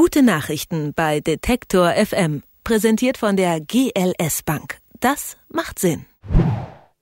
Gute Nachrichten bei Detektor FM. Präsentiert von der GLS Bank. Das macht Sinn.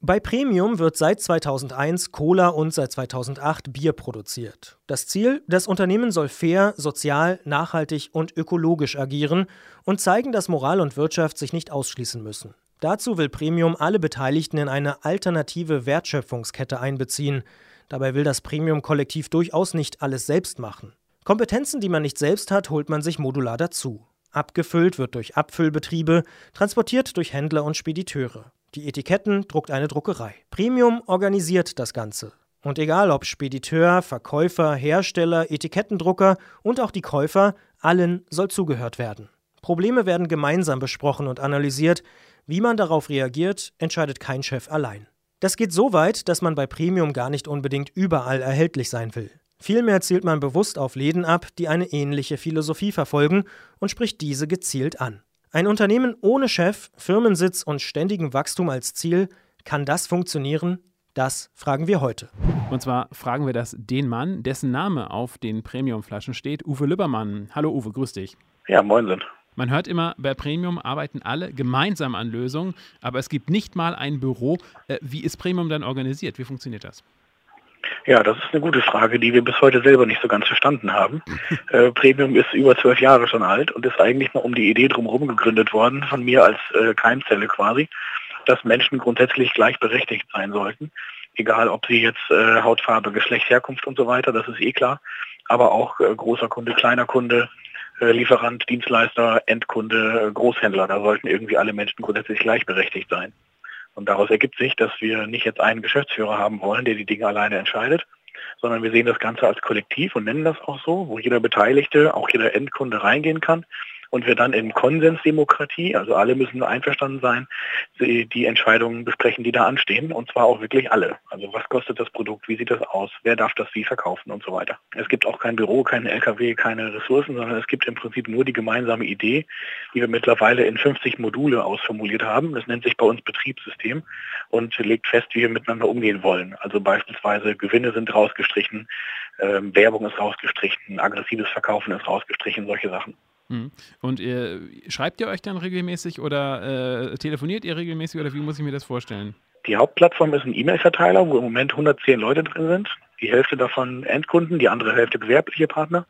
Bei Premium wird seit 2001 Cola und seit 2008 Bier produziert. Das Ziel, das Unternehmen soll fair, sozial, nachhaltig und ökologisch agieren und zeigen, dass Moral und Wirtschaft sich nicht ausschließen müssen. Dazu will Premium alle Beteiligten in eine alternative Wertschöpfungskette einbeziehen. Dabei will das Premium-Kollektiv durchaus nicht alles selbst machen. Kompetenzen, die man nicht selbst hat, holt man sich modular dazu. Abgefüllt wird durch Abfüllbetriebe, transportiert durch Händler und Spediteure. Die Etiketten druckt eine Druckerei. Premium organisiert das Ganze. Und egal ob Spediteur, Verkäufer, Hersteller, Etikettendrucker und auch die Käufer, allen soll zugehört werden. Probleme werden gemeinsam besprochen und analysiert. Wie man darauf reagiert, entscheidet kein Chef allein. Das geht so weit, dass man bei Premium gar nicht unbedingt überall erhältlich sein will. Vielmehr zielt man bewusst auf Läden ab, die eine ähnliche Philosophie verfolgen und spricht diese gezielt an. Ein Unternehmen ohne Chef, Firmensitz und ständigem Wachstum als Ziel, kann das funktionieren? Das fragen wir heute. Und zwar fragen wir das den Mann, dessen Name auf den Premiumflaschen steht, Uwe Lübbermann. Hallo Uwe, grüß dich. Ja, moin. Man hört immer, bei Premium arbeiten alle gemeinsam an Lösungen, aber es gibt nicht mal ein Büro. Äh, wie ist Premium dann organisiert? Wie funktioniert das? Ja, das ist eine gute Frage, die wir bis heute selber nicht so ganz verstanden haben. äh, Premium ist über zwölf Jahre schon alt und ist eigentlich mal um die Idee drumherum gegründet worden, von mir als äh, Keimzelle quasi, dass Menschen grundsätzlich gleichberechtigt sein sollten. Egal, ob sie jetzt äh, Hautfarbe, Geschlecht, Herkunft und so weiter, das ist eh klar. Aber auch äh, großer Kunde, kleiner Kunde, äh, Lieferant, Dienstleister, Endkunde, Großhändler, da sollten irgendwie alle Menschen grundsätzlich gleichberechtigt sein. Und daraus ergibt sich, dass wir nicht jetzt einen Geschäftsführer haben wollen, der die Dinge alleine entscheidet, sondern wir sehen das Ganze als Kollektiv und nennen das auch so, wo jeder Beteiligte, auch jeder Endkunde reingehen kann und wir dann in Konsensdemokratie, also alle müssen einverstanden sein, die Entscheidungen besprechen, die da anstehen und zwar auch wirklich alle. Also was kostet das Produkt, wie sieht das aus, wer darf das wie verkaufen und so weiter. Es gibt auch kein Büro, keinen LKW, keine Ressourcen, sondern es gibt im Prinzip nur die gemeinsame Idee, die wir mittlerweile in 50 Module ausformuliert haben. Das nennt sich bei uns Betriebssystem und legt fest, wie wir miteinander umgehen wollen. Also beispielsweise Gewinne sind rausgestrichen, äh, Werbung ist rausgestrichen, aggressives Verkaufen ist rausgestrichen, solche Sachen. Hm. Und ihr, schreibt ihr euch dann regelmäßig oder äh, telefoniert ihr regelmäßig oder wie muss ich mir das vorstellen? Die Hauptplattform ist ein E-Mail-Verteiler, wo im Moment 110 Leute drin sind. Die Hälfte davon Endkunden, die andere Hälfte gewerbliche Partner.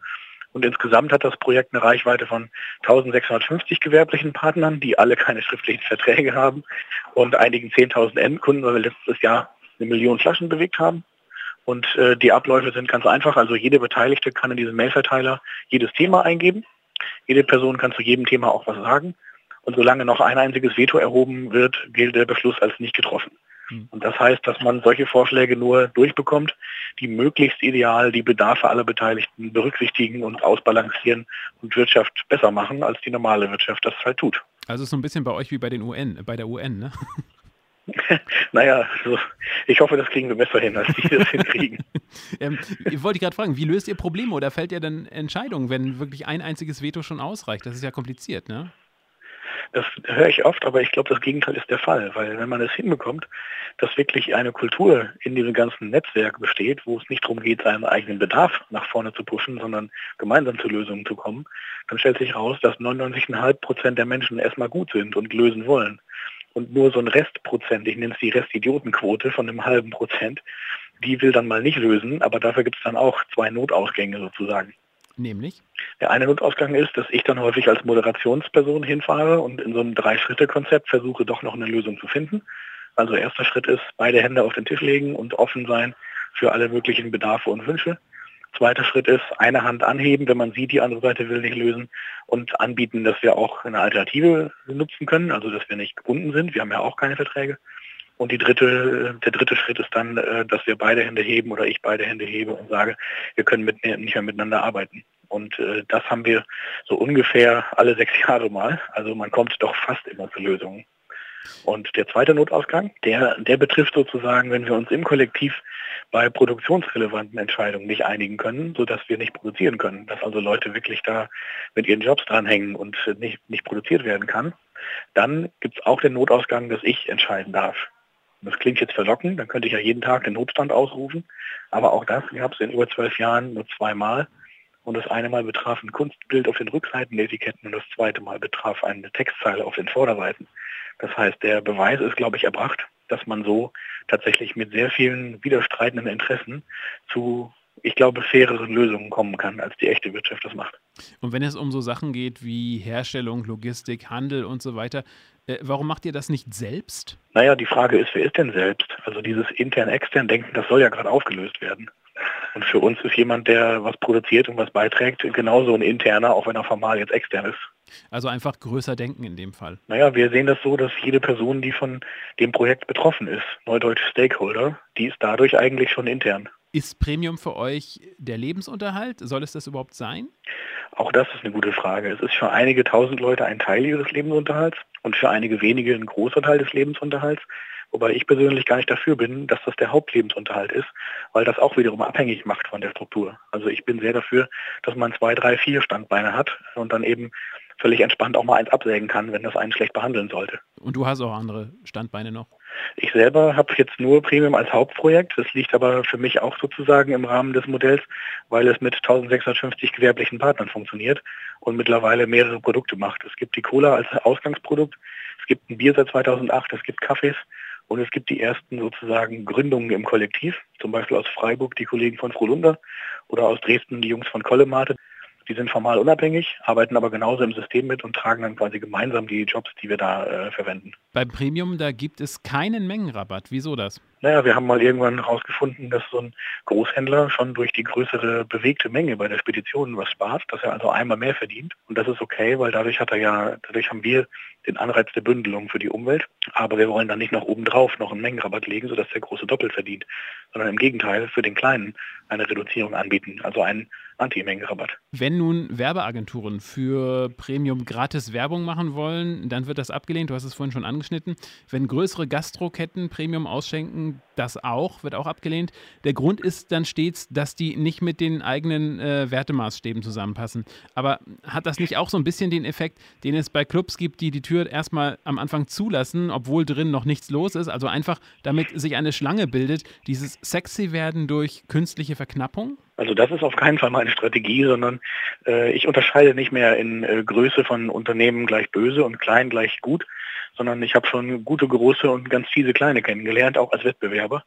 Und insgesamt hat das Projekt eine Reichweite von 1650 gewerblichen Partnern, die alle keine schriftlichen Verträge haben und einigen 10.000 Endkunden, weil wir letztes Jahr eine Million Flaschen bewegt haben. Und äh, die Abläufe sind ganz einfach. Also jede Beteiligte kann in diesem Mailverteiler jedes Thema eingeben jede Person kann zu jedem Thema auch was sagen. Und solange noch ein einziges Veto erhoben wird, gilt der Beschluss als nicht getroffen. Hm. Und das heißt, dass man solche Vorschläge nur durchbekommt, die möglichst ideal die Bedarfe aller Beteiligten berücksichtigen und ausbalancieren und Wirtschaft besser machen, als die normale Wirtschaft das halt tut. Also so ein bisschen bei euch wie bei den UN, bei der UN, ne? naja, also ich hoffe, das kriegen wir besser hin, als die das hinkriegen. ähm, ich wollte gerade fragen, wie löst ihr Probleme oder fällt ihr dann Entscheidungen, wenn wirklich ein einziges Veto schon ausreicht? Das ist ja kompliziert, ne? Das höre ich oft, aber ich glaube, das Gegenteil ist der Fall, weil wenn man es hinbekommt, dass wirklich eine Kultur in diesem ganzen Netzwerk besteht, wo es nicht darum geht, seinen eigenen Bedarf nach vorne zu pushen, sondern gemeinsam zu Lösungen zu kommen, dann stellt sich heraus, dass 99,5 Prozent der Menschen erstmal gut sind und lösen wollen und nur so ein Restprozent, ich nenne es die Restidiotenquote von einem halben Prozent, die will dann mal nicht lösen, aber dafür gibt es dann auch zwei Notausgänge sozusagen. Nämlich? Der eine Notausgang ist, dass ich dann häufig als Moderationsperson hinfahre und in so einem Drei-Schritte-Konzept versuche, doch noch eine Lösung zu finden. Also erster Schritt ist, beide Hände auf den Tisch legen und offen sein für alle möglichen Bedarfe und Wünsche. Zweiter Schritt ist, eine Hand anheben, wenn man sieht, die andere Seite will nicht lösen und anbieten, dass wir auch eine Alternative nutzen können, also dass wir nicht gebunden sind. Wir haben ja auch keine Verträge. Und die dritte, der dritte Schritt ist dann, äh, dass wir beide Hände heben oder ich beide Hände hebe und sage, wir können mit, nicht mehr miteinander arbeiten. Und äh, das haben wir so ungefähr alle sechs Jahre mal. Also man kommt doch fast immer zu Lösungen. Und der zweite Notausgang, der, der betrifft sozusagen, wenn wir uns im Kollektiv bei produktionsrelevanten Entscheidungen nicht einigen können, sodass wir nicht produzieren können, dass also Leute wirklich da mit ihren Jobs dranhängen und nicht, nicht produziert werden kann, dann gibt es auch den Notausgang, dass ich entscheiden darf. Das klingt jetzt verlockend, dann könnte ich ja jeden Tag den Notstand ausrufen, aber auch das gab es in über zwölf Jahren nur zweimal Und das eine Mal betraf ein Kunstbild auf den Rückseiten der Etiketten und das zweite Mal betraf eine Textzeile auf den Vorderseiten. Das heißt, der Beweis ist, glaube ich, erbracht, dass man so tatsächlich mit sehr vielen widerstreitenden Interessen zu ich glaube, faireren Lösungen kommen kann, als die echte Wirtschaft das macht. Und wenn es um so Sachen geht wie Herstellung, Logistik, Handel und so weiter, äh, warum macht ihr das nicht selbst? Naja, die Frage ist, wer ist denn selbst? Also dieses intern-extern-Denken, das soll ja gerade aufgelöst werden. Und für uns ist jemand, der was produziert und was beiträgt, genauso ein interner, auch wenn er formal jetzt extern ist. Also einfach größer denken in dem Fall. Naja, wir sehen das so, dass jede Person, die von dem Projekt betroffen ist, neudeutsch Stakeholder, die ist dadurch eigentlich schon intern. Ist Premium für euch der Lebensunterhalt? Soll es das überhaupt sein? Auch das ist eine gute Frage. Es ist für einige tausend Leute ein Teil ihres Lebensunterhalts und für einige wenige ein großer Teil des Lebensunterhalts. Wobei ich persönlich gar nicht dafür bin, dass das der Hauptlebensunterhalt ist, weil das auch wiederum abhängig macht von der Struktur. Also ich bin sehr dafür, dass man zwei, drei, vier Standbeine hat und dann eben völlig entspannt auch mal eins absägen kann, wenn das einen schlecht behandeln sollte. Und du hast auch andere Standbeine noch? Ich selber habe jetzt nur Premium als Hauptprojekt. Das liegt aber für mich auch sozusagen im Rahmen des Modells, weil es mit 1650 gewerblichen Partnern funktioniert und mittlerweile mehrere Produkte macht. Es gibt die Cola als Ausgangsprodukt, es gibt ein Bier seit 2008, es gibt Kaffees und es gibt die ersten sozusagen Gründungen im Kollektiv, zum Beispiel aus Freiburg die Kollegen von Frohlunder oder aus Dresden die Jungs von Kollemate. Die sind formal unabhängig, arbeiten aber genauso im System mit und tragen dann quasi gemeinsam die Jobs, die wir da äh, verwenden. Beim Premium, da gibt es keinen Mengenrabatt. Wieso das? Naja, wir haben mal irgendwann herausgefunden, dass so ein Großhändler schon durch die größere bewegte Menge bei der Spedition was spart, dass er also einmal mehr verdient. Und das ist okay, weil dadurch hat er ja, dadurch haben wir den Anreiz der Bündelung für die Umwelt. Aber wir wollen dann nicht noch obendrauf noch einen Mengenrabatt legen, sodass der Große doppelt verdient, sondern im Gegenteil für den Kleinen eine Reduzierung anbieten, also einen Anti-Mengenrabatt. Wenn nun Werbeagenturen für Premium gratis Werbung machen wollen, dann wird das abgelehnt. Du hast es vorhin schon angeschnitten. Wenn größere Gastroketten Premium ausschenken, das auch, wird auch abgelehnt. Der Grund ist dann stets, dass die nicht mit den eigenen äh, Wertemaßstäben zusammenpassen. Aber hat das nicht auch so ein bisschen den Effekt, den es bei Clubs gibt, die die Tür erstmal am Anfang zulassen, obwohl drin noch nichts los ist? Also einfach, damit sich eine Schlange bildet, dieses sexy werden durch künstliche Verknappung? Also das ist auf keinen Fall meine Strategie, sondern äh, ich unterscheide nicht mehr in äh, Größe von Unternehmen gleich böse und klein gleich gut, sondern ich habe schon gute große und ganz fiese kleine kennengelernt, auch als Wettbewerber.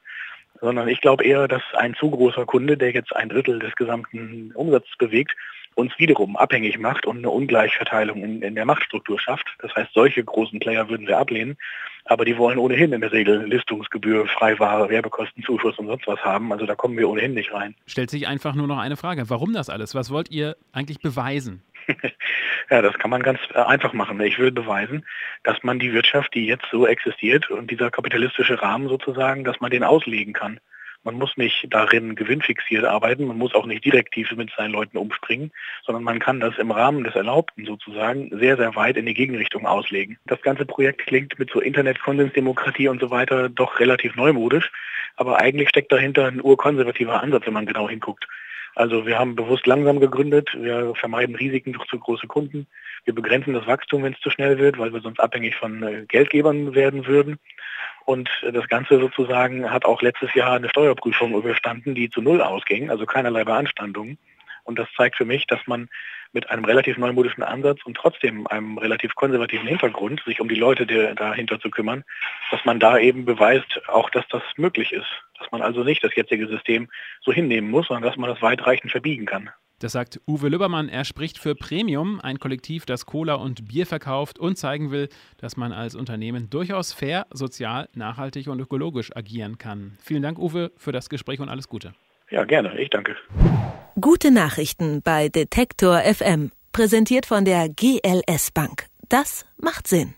Sondern ich glaube eher, dass ein zu großer Kunde, der jetzt ein Drittel des gesamten Umsatzes bewegt, uns wiederum abhängig macht und eine Ungleichverteilung in, in der Machtstruktur schafft. Das heißt, solche großen Player würden wir ablehnen, aber die wollen ohnehin in der Regel Listungsgebühr, Freiware, Werbekostenzuschuss und sonst was haben. Also da kommen wir ohnehin nicht rein. Stellt sich einfach nur noch eine Frage. Warum das alles? Was wollt ihr eigentlich beweisen? ja, das kann man ganz äh, einfach machen. Ich will beweisen, dass man die Wirtschaft, die jetzt so existiert und dieser kapitalistische Rahmen sozusagen, dass man den auslegen kann. Man muss nicht darin gewinnfixiert arbeiten, man muss auch nicht direktiv mit seinen Leuten umspringen, sondern man kann das im Rahmen des Erlaubten sozusagen sehr, sehr weit in die Gegenrichtung auslegen. Das ganze Projekt klingt mit so Internet-Konsensdemokratie und so weiter doch relativ neumodisch, aber eigentlich steckt dahinter ein urkonservativer Ansatz, wenn man genau hinguckt. Also wir haben bewusst langsam gegründet, wir vermeiden Risiken durch zu große Kunden, wir begrenzen das Wachstum, wenn es zu schnell wird, weil wir sonst abhängig von äh, Geldgebern werden würden. Und das Ganze sozusagen hat auch letztes Jahr eine Steuerprüfung überstanden, die zu Null ausging, also keinerlei Beanstandungen. Und das zeigt für mich, dass man mit einem relativ neumodischen Ansatz und trotzdem einem relativ konservativen Hintergrund, sich um die Leute dahinter zu kümmern, dass man da eben beweist, auch dass das möglich ist. Dass man also nicht das jetzige System so hinnehmen muss, sondern dass man das weitreichend verbiegen kann. Das sagt Uwe Lübbermann. Er spricht für Premium, ein Kollektiv, das Cola und Bier verkauft und zeigen will, dass man als Unternehmen durchaus fair, sozial, nachhaltig und ökologisch agieren kann. Vielen Dank, Uwe, für das Gespräch und alles Gute. Ja, gerne. Ich danke. Gute Nachrichten bei Detektor FM. Präsentiert von der GLS Bank. Das macht Sinn.